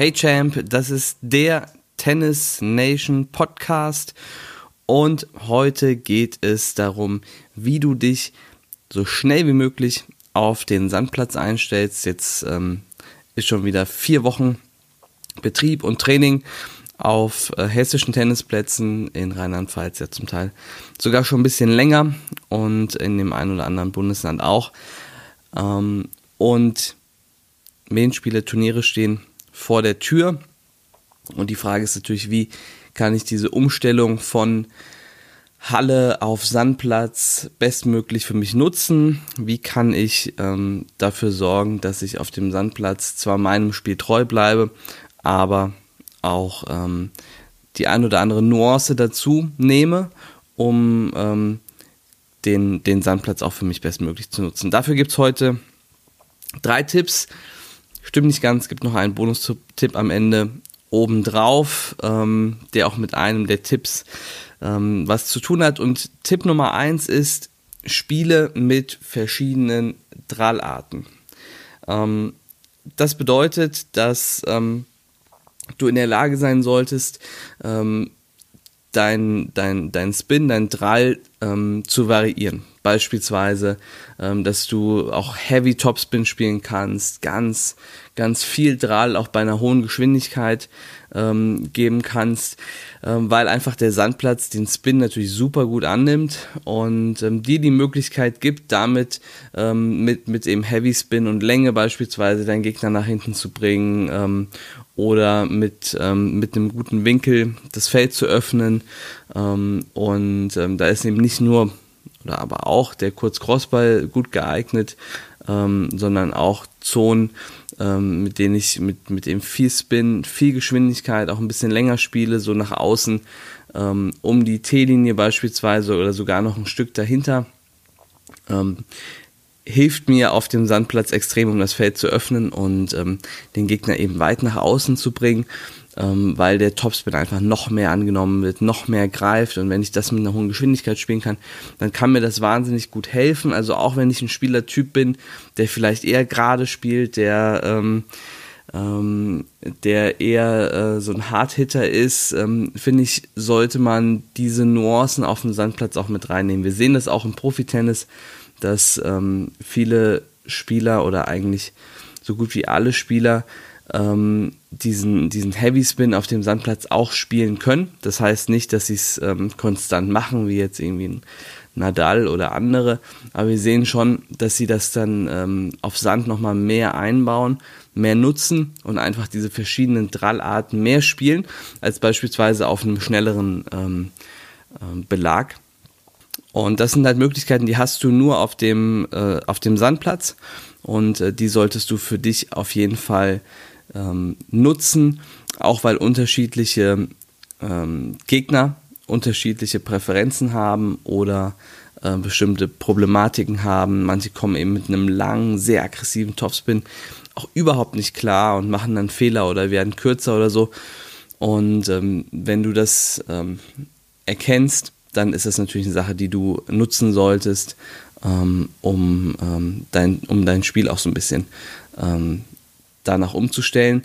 Hey Champ, das ist der Tennis Nation Podcast und heute geht es darum, wie du dich so schnell wie möglich auf den Sandplatz einstellst. Jetzt ähm, ist schon wieder vier Wochen Betrieb und Training auf äh, hessischen Tennisplätzen in Rheinland-Pfalz ja zum Teil sogar schon ein bisschen länger und in dem einen oder anderen Bundesland auch. Ähm, und Main-Spiele, Turniere stehen vor der Tür. Und die Frage ist natürlich, wie kann ich diese Umstellung von Halle auf Sandplatz bestmöglich für mich nutzen? Wie kann ich ähm, dafür sorgen, dass ich auf dem Sandplatz zwar meinem Spiel treu bleibe, aber auch ähm, die ein oder andere Nuance dazu nehme, um ähm, den, den Sandplatz auch für mich bestmöglich zu nutzen. Dafür gibt es heute drei Tipps. Stimmt nicht ganz, gibt noch einen Bonustipp am Ende obendrauf, ähm, der auch mit einem der Tipps ähm, was zu tun hat. Und Tipp Nummer eins ist, Spiele mit verschiedenen Drallarten. Ähm, das bedeutet, dass ähm, du in der Lage sein solltest, ähm, dein, dein, dein Spin, dein Drall ähm, zu variieren. Beispielsweise, ähm, dass du auch Heavy Topspin spielen kannst, ganz, ganz viel Drall auch bei einer hohen Geschwindigkeit ähm, geben kannst, ähm, weil einfach der Sandplatz den Spin natürlich super gut annimmt und ähm, dir die Möglichkeit gibt, damit ähm, mit, mit eben Heavy Spin und Länge beispielsweise deinen Gegner nach hinten zu bringen ähm, oder mit, ähm, mit einem guten Winkel das Feld zu öffnen. Und da ist eben nicht nur oder aber auch der Kurz-Crossball gut geeignet, sondern auch Zonen, ähm, mit denen ich mit, mit dem viel Spin, viel Geschwindigkeit, auch ein bisschen länger spiele, so nach außen, ähm, um die T-Linie beispielsweise oder sogar noch ein Stück dahinter. Ähm, hilft mir auf dem Sandplatz extrem, um das Feld zu öffnen und ähm, den Gegner eben weit nach außen zu bringen, ähm, weil der Topspin einfach noch mehr angenommen wird, noch mehr greift und wenn ich das mit einer hohen Geschwindigkeit spielen kann, dann kann mir das wahnsinnig gut helfen. Also auch wenn ich ein Spielertyp bin, der vielleicht eher gerade spielt, der ähm, ähm, der eher äh, so ein Hardhitter ist, ähm, finde ich, sollte man diese Nuancen auf dem Sandplatz auch mit reinnehmen. Wir sehen das auch im Profitennis, dass ähm, viele Spieler oder eigentlich so gut wie alle Spieler ähm, diesen, diesen Heavy Spin auf dem Sandplatz auch spielen können. Das heißt nicht, dass sie es ähm, konstant machen, wie jetzt irgendwie ein Nadal oder andere, aber wir sehen schon, dass sie das dann ähm, auf Sand nochmal mehr einbauen, mehr nutzen und einfach diese verschiedenen Drallarten mehr spielen, als beispielsweise auf einem schnelleren ähm, äh, Belag. Und das sind halt Möglichkeiten, die hast du nur auf dem, äh, auf dem Sandplatz und äh, die solltest du für dich auf jeden Fall ähm, nutzen, auch weil unterschiedliche ähm, Gegner unterschiedliche Präferenzen haben oder äh, bestimmte Problematiken haben. Manche kommen eben mit einem langen, sehr aggressiven Topspin auch überhaupt nicht klar und machen dann Fehler oder werden kürzer oder so. Und ähm, wenn du das ähm, erkennst, dann ist das natürlich eine Sache, die du nutzen solltest, ähm, um, ähm, dein, um dein Spiel auch so ein bisschen ähm, danach umzustellen.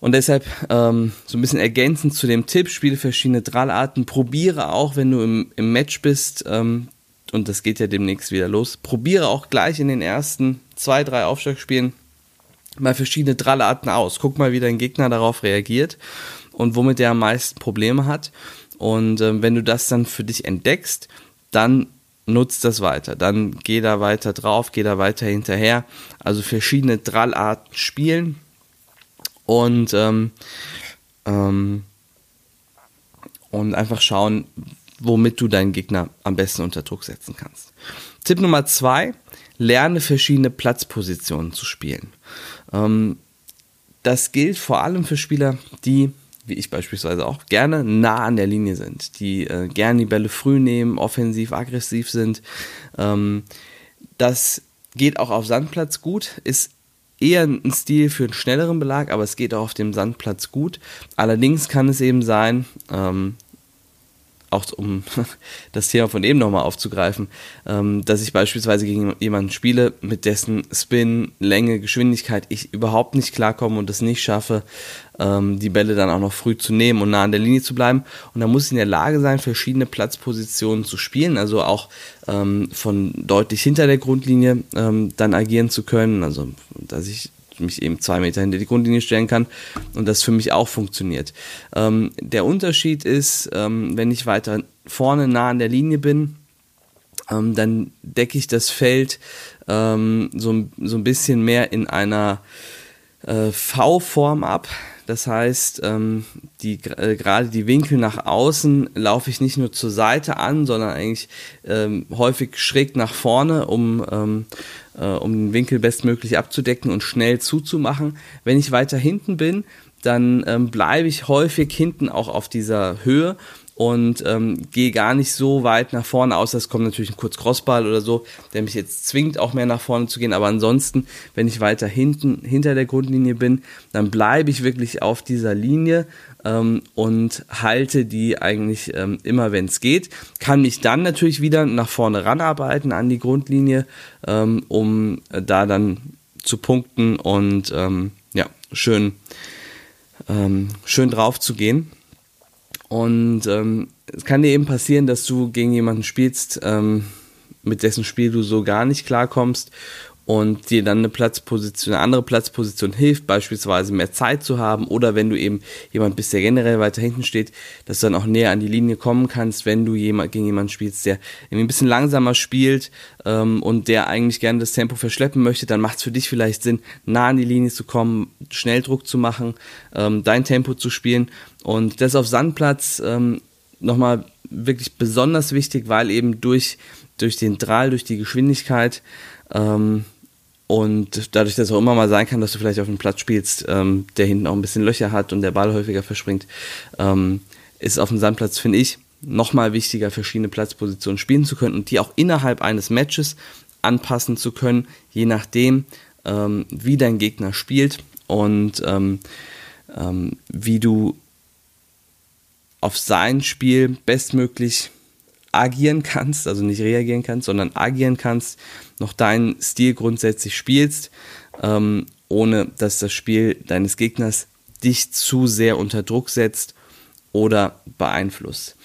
Und deshalb ähm, so ein bisschen ergänzend zu dem Tipp, spiele verschiedene Drallarten, probiere auch, wenn du im, im Match bist, ähm, und das geht ja demnächst wieder los, probiere auch gleich in den ersten zwei, drei Aufschlagspielen mal verschiedene Drallarten aus. Guck mal, wie dein Gegner darauf reagiert und womit er am meisten Probleme hat. Und ähm, wenn du das dann für dich entdeckst, dann nutzt das weiter. Dann geh da weiter drauf, geh da weiter hinterher. Also verschiedene Drallarten spielen und ähm, ähm, und einfach schauen, womit du deinen Gegner am besten unter Druck setzen kannst. Tipp Nummer zwei: Lerne verschiedene Platzpositionen zu spielen. Ähm, das gilt vor allem für Spieler, die wie ich beispielsweise auch, gerne nah an der Linie sind, die äh, gerne die Bälle früh nehmen, offensiv, aggressiv sind. Ähm, das geht auch auf Sandplatz gut, ist eher ein Stil für einen schnelleren Belag, aber es geht auch auf dem Sandplatz gut. Allerdings kann es eben sein, ähm, auch um das Thema von eben nochmal aufzugreifen, ähm, dass ich beispielsweise gegen jemanden spiele, mit dessen Spin, Länge, Geschwindigkeit ich überhaupt nicht klarkomme und es nicht schaffe, ähm, die Bälle dann auch noch früh zu nehmen und nah an der Linie zu bleiben. Und da muss ich in der Lage sein, verschiedene Platzpositionen zu spielen, also auch ähm, von deutlich hinter der Grundlinie dann agieren zu können, also dass ich mich eben zwei Meter hinter die Grundlinie stellen kann und das für mich auch funktioniert. Ähm, der Unterschied ist, ähm, wenn ich weiter vorne nah an der Linie bin, ähm, dann decke ich das Feld ähm, so, so ein bisschen mehr in einer äh, V-Form ab. Das heißt, ähm, die, äh, gerade die Winkel nach außen laufe ich nicht nur zur Seite an, sondern eigentlich ähm, häufig schräg nach vorne, um, ähm, äh, um den Winkel bestmöglich abzudecken und schnell zuzumachen. Wenn ich weiter hinten bin, dann ähm, bleibe ich häufig hinten auch auf dieser Höhe und ähm, gehe gar nicht so weit nach vorne, außer es kommt natürlich ein kurz Crossball oder so, der mich jetzt zwingt, auch mehr nach vorne zu gehen. Aber ansonsten, wenn ich weiter hinten hinter der Grundlinie bin, dann bleibe ich wirklich auf dieser Linie ähm, und halte die eigentlich ähm, immer, wenn es geht. Kann mich dann natürlich wieder nach vorne ranarbeiten an die Grundlinie, ähm, um da dann zu punkten und ähm, ja, schön, ähm, schön drauf zu gehen. Und ähm, es kann dir eben passieren, dass du gegen jemanden spielst, ähm, mit dessen Spiel du so gar nicht klarkommst und dir dann eine Platzposition, eine andere Platzposition hilft, beispielsweise mehr Zeit zu haben oder wenn du eben jemand bist, der generell weiter hinten steht, dass du dann auch näher an die Linie kommen kannst, wenn du jemand, gegen jemanden spielst, der irgendwie ein bisschen langsamer spielt ähm, und der eigentlich gerne das Tempo verschleppen möchte, dann macht es für dich vielleicht Sinn, nah an die Linie zu kommen, schnell Druck zu machen, ähm, dein Tempo zu spielen. Und das auf Sandplatz ähm, nochmal wirklich besonders wichtig, weil eben durch, durch den Drahl, durch die Geschwindigkeit ähm, und dadurch, dass es auch immer mal sein kann, dass du vielleicht auf einem Platz spielst, ähm, der hinten auch ein bisschen Löcher hat und der Ball häufiger verspringt, ähm, ist auf dem Sandplatz, finde ich, nochmal wichtiger, verschiedene Platzpositionen spielen zu können und die auch innerhalb eines Matches anpassen zu können, je nachdem, ähm, wie dein Gegner spielt und ähm, ähm, wie du auf sein Spiel bestmöglich agieren kannst, also nicht reagieren kannst, sondern agieren kannst, noch deinen Stil grundsätzlich spielst, ähm, ohne dass das Spiel deines Gegners dich zu sehr unter Druck setzt oder beeinflusst.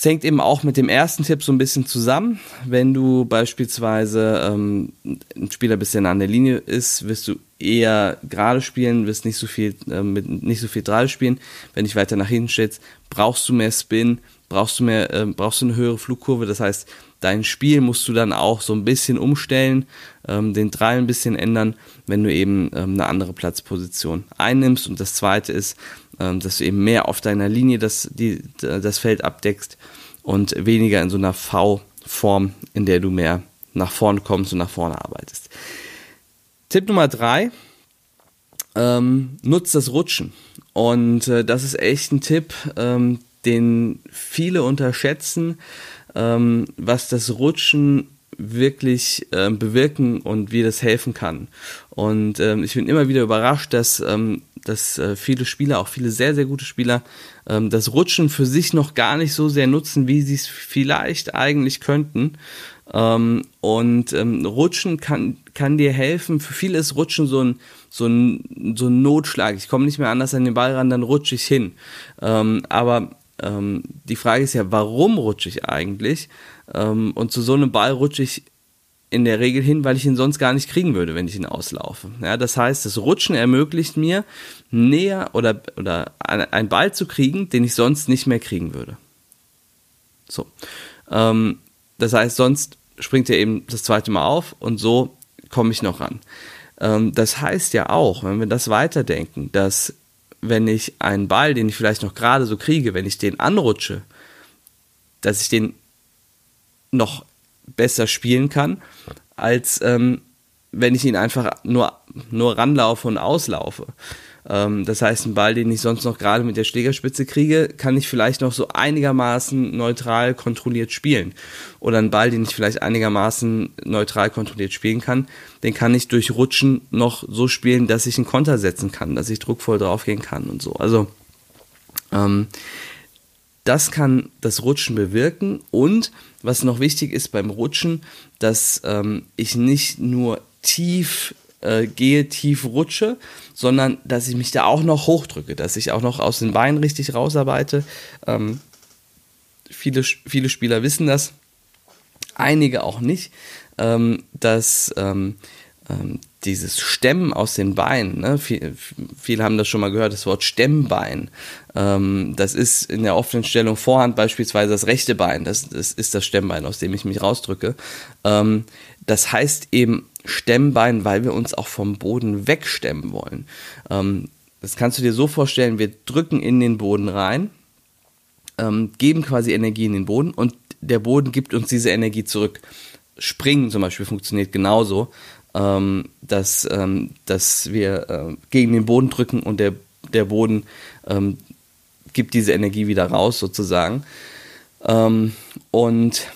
Das hängt eben auch mit dem ersten Tipp so ein bisschen zusammen. Wenn du beispielsweise ähm, ein Spieler bist, der an der Linie ist, wirst du eher gerade spielen, wirst nicht so viel äh, mit nicht so viel gerade spielen. Wenn ich weiter nach hinten stellst, brauchst du mehr Spin, brauchst du mehr, äh, brauchst du eine höhere Flugkurve. Das heißt, dein Spiel musst du dann auch so ein bisschen umstellen, ähm, den Drall ein bisschen ändern, wenn du eben ähm, eine andere Platzposition einnimmst. Und das zweite ist, ähm, dass du eben mehr auf deiner Linie das, die, das Feld abdeckst und weniger in so einer V-Form, in der du mehr nach vorne kommst und nach vorne arbeitest. Tipp Nummer drei, ähm, nutzt das Rutschen. Und äh, das ist echt ein Tipp, ähm, den viele unterschätzen, ähm, was das Rutschen wirklich ähm, bewirken und wie das helfen kann. Und ähm, ich bin immer wieder überrascht, dass, ähm, dass äh, viele Spieler, auch viele sehr, sehr gute Spieler, ähm, das Rutschen für sich noch gar nicht so sehr nutzen, wie sie es vielleicht eigentlich könnten. Ähm, und ähm, Rutschen kann, kann dir helfen. Für viele ist Rutschen so ein, so ein, so ein Notschlag. Ich komme nicht mehr anders an den Ball ran, dann rutsche ich hin. aber ähm, die Frage ist ja, warum rutsche ich eigentlich? Ähm, und zu so einem Ball rutsche ich in der Regel hin, weil ich ihn sonst gar nicht kriegen würde, wenn ich ihn auslaufe. Ja, das heißt, das Rutschen ermöglicht mir, näher oder, oder einen Ball zu kriegen, den ich sonst nicht mehr kriegen würde. So. Ähm, das heißt, sonst springt er eben das zweite Mal auf und so komme ich noch ran. Ähm, das heißt ja auch, wenn wir das weiterdenken, dass wenn ich einen Ball, den ich vielleicht noch gerade so kriege, wenn ich den anrutsche, dass ich den noch besser spielen kann, als ähm, wenn ich ihn einfach nur, nur ranlaufe und auslaufe. Ähm, das heißt, ein Ball, den ich sonst noch gerade mit der Schlägerspitze kriege, kann ich vielleicht noch so einigermaßen neutral kontrolliert spielen. Oder ein Ball, den ich vielleicht einigermaßen neutral kontrolliert spielen kann, den kann ich durch Rutschen noch so spielen, dass ich einen Konter setzen kann, dass ich druckvoll draufgehen kann und so. Also ähm, das kann das Rutschen bewirken und was noch wichtig ist beim Rutschen, dass ähm, ich nicht nur tief äh, gehe, tief rutsche, sondern dass ich mich da auch noch hochdrücke, dass ich auch noch aus den Beinen richtig rausarbeite. Ähm, viele, viele Spieler wissen das, einige auch nicht, ähm, dass ähm, ähm, dieses Stemmen aus den Beinen, ne? Viel, viele haben das schon mal gehört, das Wort Stemmbein. Ähm, das ist in der offenen Stellung Vorhand beispielsweise das rechte Bein, das, das ist das Stemmbein, aus dem ich mich rausdrücke. Ähm, das heißt eben Stemmbein, weil wir uns auch vom Boden wegstemmen wollen. Ähm, das kannst du dir so vorstellen, wir drücken in den Boden rein, ähm, geben quasi Energie in den Boden und der Boden gibt uns diese Energie zurück. Springen zum Beispiel funktioniert genauso, ähm, dass, ähm, dass wir äh, gegen den Boden drücken und der, der Boden ähm, gibt diese Energie wieder raus sozusagen. Ähm, und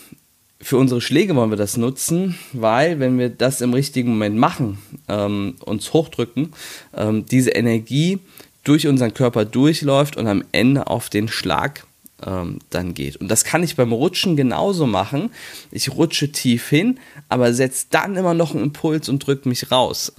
für unsere Schläge wollen wir das nutzen, weil wenn wir das im richtigen Moment machen, ähm, uns hochdrücken, ähm, diese Energie durch unseren Körper durchläuft und am Ende auf den Schlag ähm, dann geht. Und das kann ich beim Rutschen genauso machen. Ich rutsche tief hin, aber setze dann immer noch einen Impuls und drücke mich raus.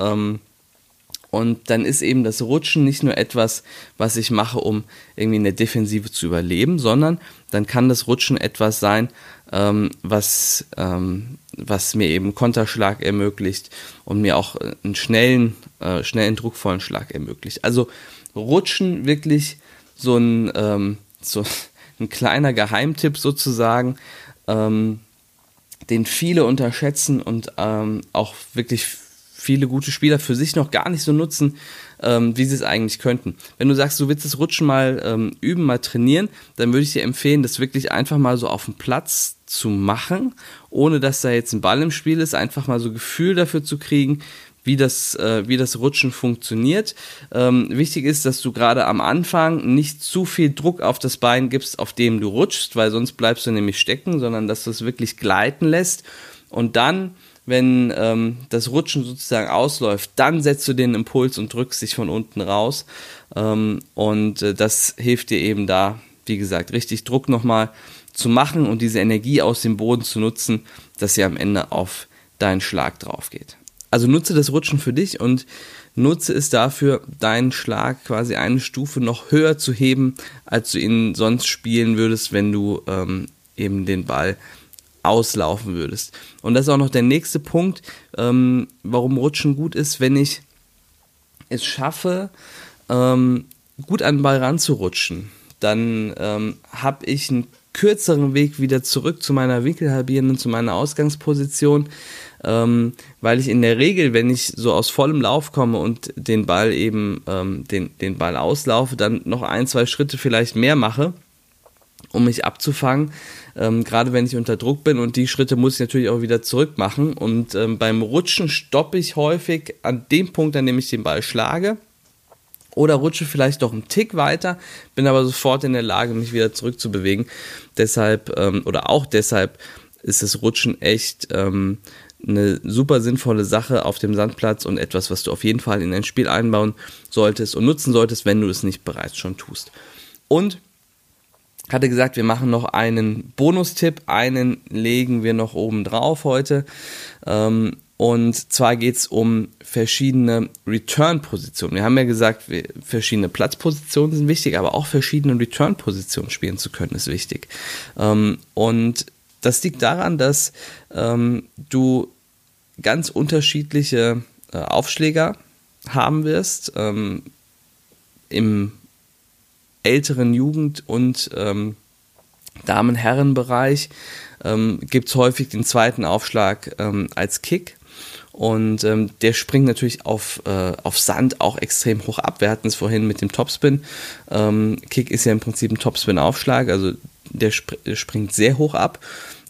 Und dann ist eben das Rutschen nicht nur etwas, was ich mache, um irgendwie in der Defensive zu überleben, sondern dann kann das Rutschen etwas sein, ähm, was, ähm, was mir eben Konterschlag ermöglicht und mir auch einen schnellen, äh, schnellen, druckvollen Schlag ermöglicht. Also Rutschen wirklich so ein, ähm, so, ein kleiner Geheimtipp sozusagen, ähm, den viele unterschätzen und ähm, auch wirklich viele gute Spieler für sich noch gar nicht so nutzen, ähm, wie sie es eigentlich könnten. Wenn du sagst, du willst das Rutschen mal ähm, üben, mal trainieren, dann würde ich dir empfehlen, das wirklich einfach mal so auf dem Platz zu machen, ohne dass da jetzt ein Ball im Spiel ist, einfach mal so Gefühl dafür zu kriegen, wie das, äh, wie das Rutschen funktioniert. Ähm, wichtig ist, dass du gerade am Anfang nicht zu viel Druck auf das Bein gibst, auf dem du rutschst, weil sonst bleibst du nämlich stecken, sondern dass du es wirklich gleiten lässt. Und dann, wenn ähm, das Rutschen sozusagen ausläuft, dann setzt du den Impuls und drückst dich von unten raus. Ähm, und äh, das hilft dir eben da, wie gesagt, richtig Druck nochmal zu machen und diese Energie aus dem Boden zu nutzen, dass sie am Ende auf deinen Schlag drauf geht. Also nutze das Rutschen für dich und nutze es dafür, deinen Schlag quasi eine Stufe noch höher zu heben, als du ihn sonst spielen würdest, wenn du ähm, eben den Ball auslaufen würdest. Und das ist auch noch der nächste Punkt, ähm, warum Rutschen gut ist, wenn ich es schaffe, ähm, gut an den Ball ranzurutschen, dann ähm, habe ich einen kürzeren Weg wieder zurück zu meiner winkelhalbierenden, zu meiner Ausgangsposition ähm, weil ich in der Regel, wenn ich so aus vollem Lauf komme und den Ball eben, ähm, den, den Ball auslaufe, dann noch ein, zwei Schritte vielleicht mehr mache, um mich abzufangen, ähm, gerade wenn ich unter Druck bin und die Schritte muss ich natürlich auch wieder zurück machen und ähm, beim Rutschen stoppe ich häufig an dem Punkt, an dem ich den Ball schlage oder rutsche vielleicht doch einen Tick weiter, bin aber sofort in der Lage, mich wieder zurückzubewegen. Deshalb ähm, oder auch deshalb ist das Rutschen echt ähm, eine super sinnvolle Sache auf dem Sandplatz und etwas, was du auf jeden Fall in dein Spiel einbauen solltest und nutzen solltest, wenn du es nicht bereits schon tust. Und hatte gesagt, wir machen noch einen Bonustipp, einen legen wir noch oben drauf heute. Ähm, und zwar geht es um verschiedene Return-Positionen. Wir haben ja gesagt, verschiedene Platzpositionen sind wichtig, aber auch verschiedene Return-Positionen spielen zu können ist wichtig. Ähm, und das liegt daran, dass ähm, du ganz unterschiedliche äh, Aufschläger haben wirst. Ähm, Im älteren Jugend- und ähm, Damen-Herren-Bereich ähm, gibt es häufig den zweiten Aufschlag ähm, als Kick. Und ähm, der springt natürlich auf, äh, auf Sand auch extrem hoch ab. Wir hatten es vorhin mit dem Topspin. Ähm, Kick ist ja im Prinzip ein Topspin-Aufschlag, also der sp springt sehr hoch ab.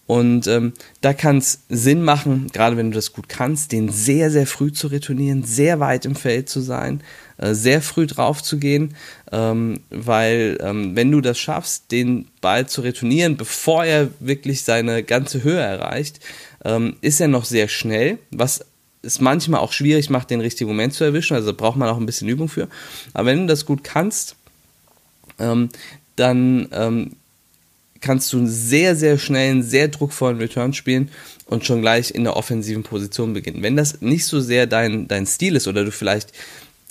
Und ähm, da kann es Sinn machen, gerade wenn du das gut kannst, den sehr, sehr früh zu retournieren, sehr weit im Feld zu sein, äh, sehr früh drauf zu gehen, ähm, weil ähm, wenn du das schaffst, den Ball zu retournieren, bevor er wirklich seine ganze Höhe erreicht, ähm, ist er noch sehr schnell, was es manchmal auch schwierig macht, den richtigen Moment zu erwischen, also braucht man auch ein bisschen Übung für. Aber wenn du das gut kannst, ähm, dann ähm, kannst du sehr, sehr schnell einen sehr druckvollen Return spielen und schon gleich in der offensiven Position beginnen. Wenn das nicht so sehr dein, dein Stil ist oder du vielleicht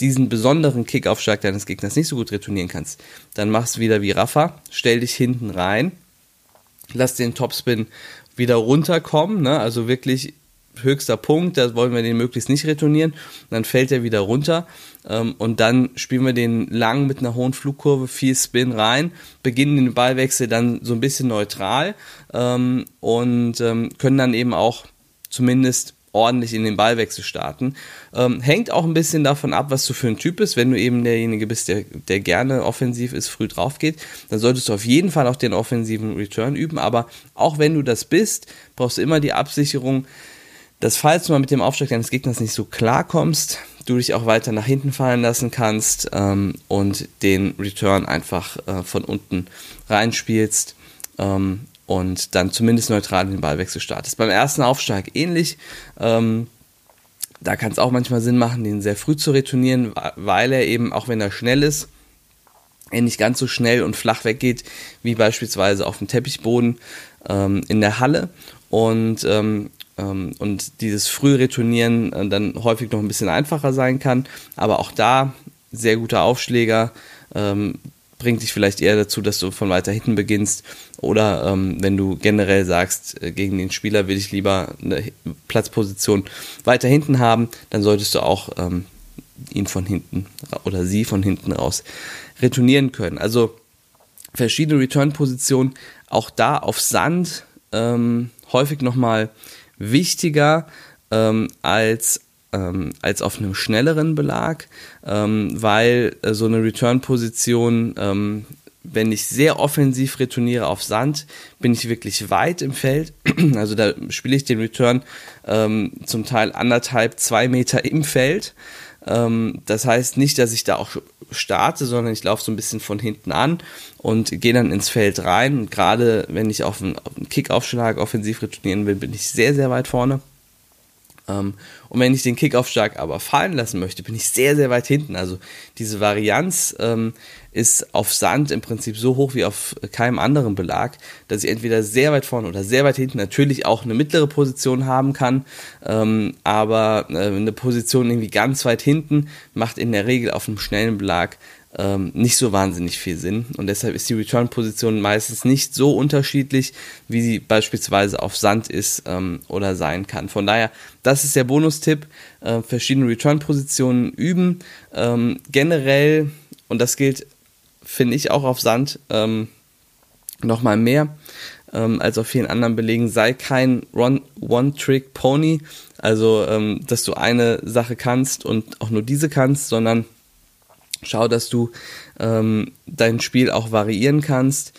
diesen besonderen Kickaufschlag deines Gegners nicht so gut retournieren kannst, dann machst du wieder wie Rafa, stell dich hinten rein, lass den Topspin wieder runterkommen, ne? also wirklich höchster Punkt, da wollen wir den möglichst nicht retournieren, dann fällt er wieder runter ähm, und dann spielen wir den lang mit einer hohen Flugkurve, viel Spin rein, beginnen den Ballwechsel dann so ein bisschen neutral ähm, und ähm, können dann eben auch zumindest ordentlich in den Ballwechsel starten. Ähm, hängt auch ein bisschen davon ab, was du für ein Typ bist. Wenn du eben derjenige bist, der, der gerne offensiv ist, früh drauf geht, dann solltest du auf jeden Fall auch den offensiven Return üben. Aber auch wenn du das bist, brauchst du immer die Absicherung, dass falls du mal mit dem Aufschlag deines Gegners nicht so klarkommst, du dich auch weiter nach hinten fallen lassen kannst ähm, und den Return einfach äh, von unten reinspielst ähm, und dann zumindest neutral den Ballwechsel startest. Beim ersten Aufschlag ähnlich. Ähm, da kann es auch manchmal Sinn machen, den sehr früh zu retournieren, weil er eben, auch wenn er schnell ist, er nicht ganz so schnell und flach weggeht, wie beispielsweise auf dem Teppichboden ähm, in der Halle. Und ähm, und dieses Frühretournieren äh, dann häufig noch ein bisschen einfacher sein kann. Aber auch da sehr guter Aufschläger ähm, bringt dich vielleicht eher dazu, dass du von weiter hinten beginnst. Oder ähm, wenn du generell sagst, äh, gegen den Spieler will ich lieber eine Platzposition weiter hinten haben, dann solltest du auch ähm, ihn von hinten oder sie von hinten raus retournieren können. Also verschiedene Return-Positionen, auch da auf Sand ähm, häufig nochmal wichtiger ähm, als ähm, als auf einem schnelleren Belag, ähm, weil äh, so eine Return-Position, ähm, wenn ich sehr offensiv retourniere auf Sand, bin ich wirklich weit im Feld. Also da spiele ich den Return zum Teil anderthalb, zwei Meter im Feld. Ähm, das heißt nicht, dass ich da auch starte, sondern ich laufe so ein bisschen von hinten an und gehe dann ins Feld rein. Gerade wenn ich auf einen, auf einen Kickaufschlag offensiv retournieren will, bin ich sehr, sehr weit vorne. Ähm, und wenn ich den Kickaufschlag aber fallen lassen möchte, bin ich sehr, sehr weit hinten. Also diese Varianz ähm, ist auf Sand im Prinzip so hoch wie auf keinem anderen Belag, dass ich entweder sehr weit vorne oder sehr weit hinten natürlich auch eine mittlere Position haben kann. Ähm, aber äh, eine Position irgendwie ganz weit hinten macht in der Regel auf einem schnellen Belag ähm, nicht so wahnsinnig viel Sinn. Und deshalb ist die Return-Position meistens nicht so unterschiedlich, wie sie beispielsweise auf Sand ist ähm, oder sein kann. Von daher, das ist der Bonustipp. Äh, verschiedene Return-Positionen üben. Ähm, generell, und das gilt, finde ich, auch auf Sand, ähm, nochmal mehr ähm, als auf vielen anderen Belegen, sei kein One-Trick-Pony, also ähm, dass du eine Sache kannst und auch nur diese kannst, sondern Schau, dass du ähm, dein Spiel auch variieren kannst.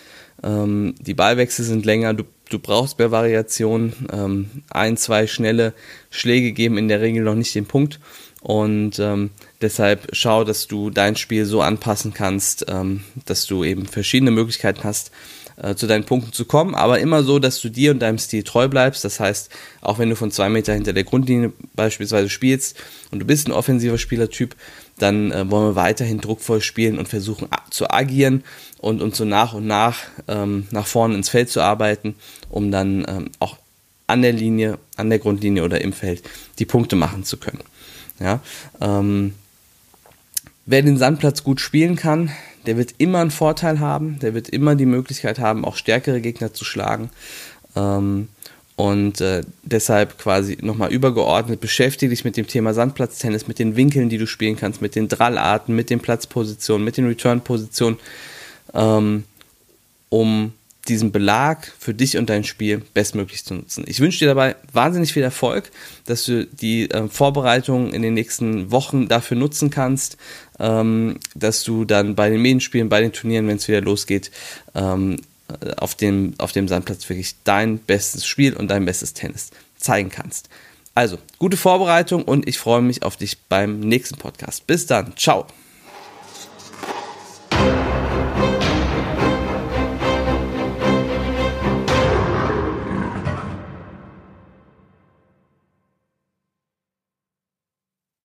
Ähm, die Ballwechsel sind länger, du, du brauchst mehr Variation. Ähm, ein, zwei schnelle Schläge geben in der Regel noch nicht den Punkt. Und ähm, deshalb schau, dass du dein Spiel so anpassen kannst, ähm, dass du eben verschiedene Möglichkeiten hast, äh, zu deinen Punkten zu kommen, aber immer so, dass du dir und deinem Stil treu bleibst. Das heißt, auch wenn du von zwei Meter hinter der Grundlinie beispielsweise spielst und du bist ein offensiver Spielertyp, dann äh, wollen wir weiterhin druckvoll spielen und versuchen zu agieren und uns so nach und nach ähm, nach vorne ins Feld zu arbeiten, um dann ähm, auch an der Linie, an der Grundlinie oder im Feld die Punkte machen zu können. Ja, ähm, wer den Sandplatz gut spielen kann, der wird immer einen Vorteil haben, der wird immer die Möglichkeit haben, auch stärkere Gegner zu schlagen. Ähm, und äh, deshalb quasi nochmal übergeordnet beschäftige dich mit dem Thema Sandplatztennis, mit den Winkeln, die du spielen kannst, mit den Drallarten, mit den Platzpositionen, mit den Return-Positionen, ähm, um diesen Belag für dich und dein Spiel bestmöglich zu nutzen. Ich wünsche dir dabei wahnsinnig viel Erfolg, dass du die äh, Vorbereitungen in den nächsten Wochen dafür nutzen kannst, ähm, dass du dann bei den Medienspielen, bei den Turnieren, wenn es wieder losgeht, ähm, auf, dem, auf dem Sandplatz wirklich dein bestes Spiel und dein bestes Tennis zeigen kannst. Also, gute Vorbereitung und ich freue mich auf dich beim nächsten Podcast. Bis dann. Ciao.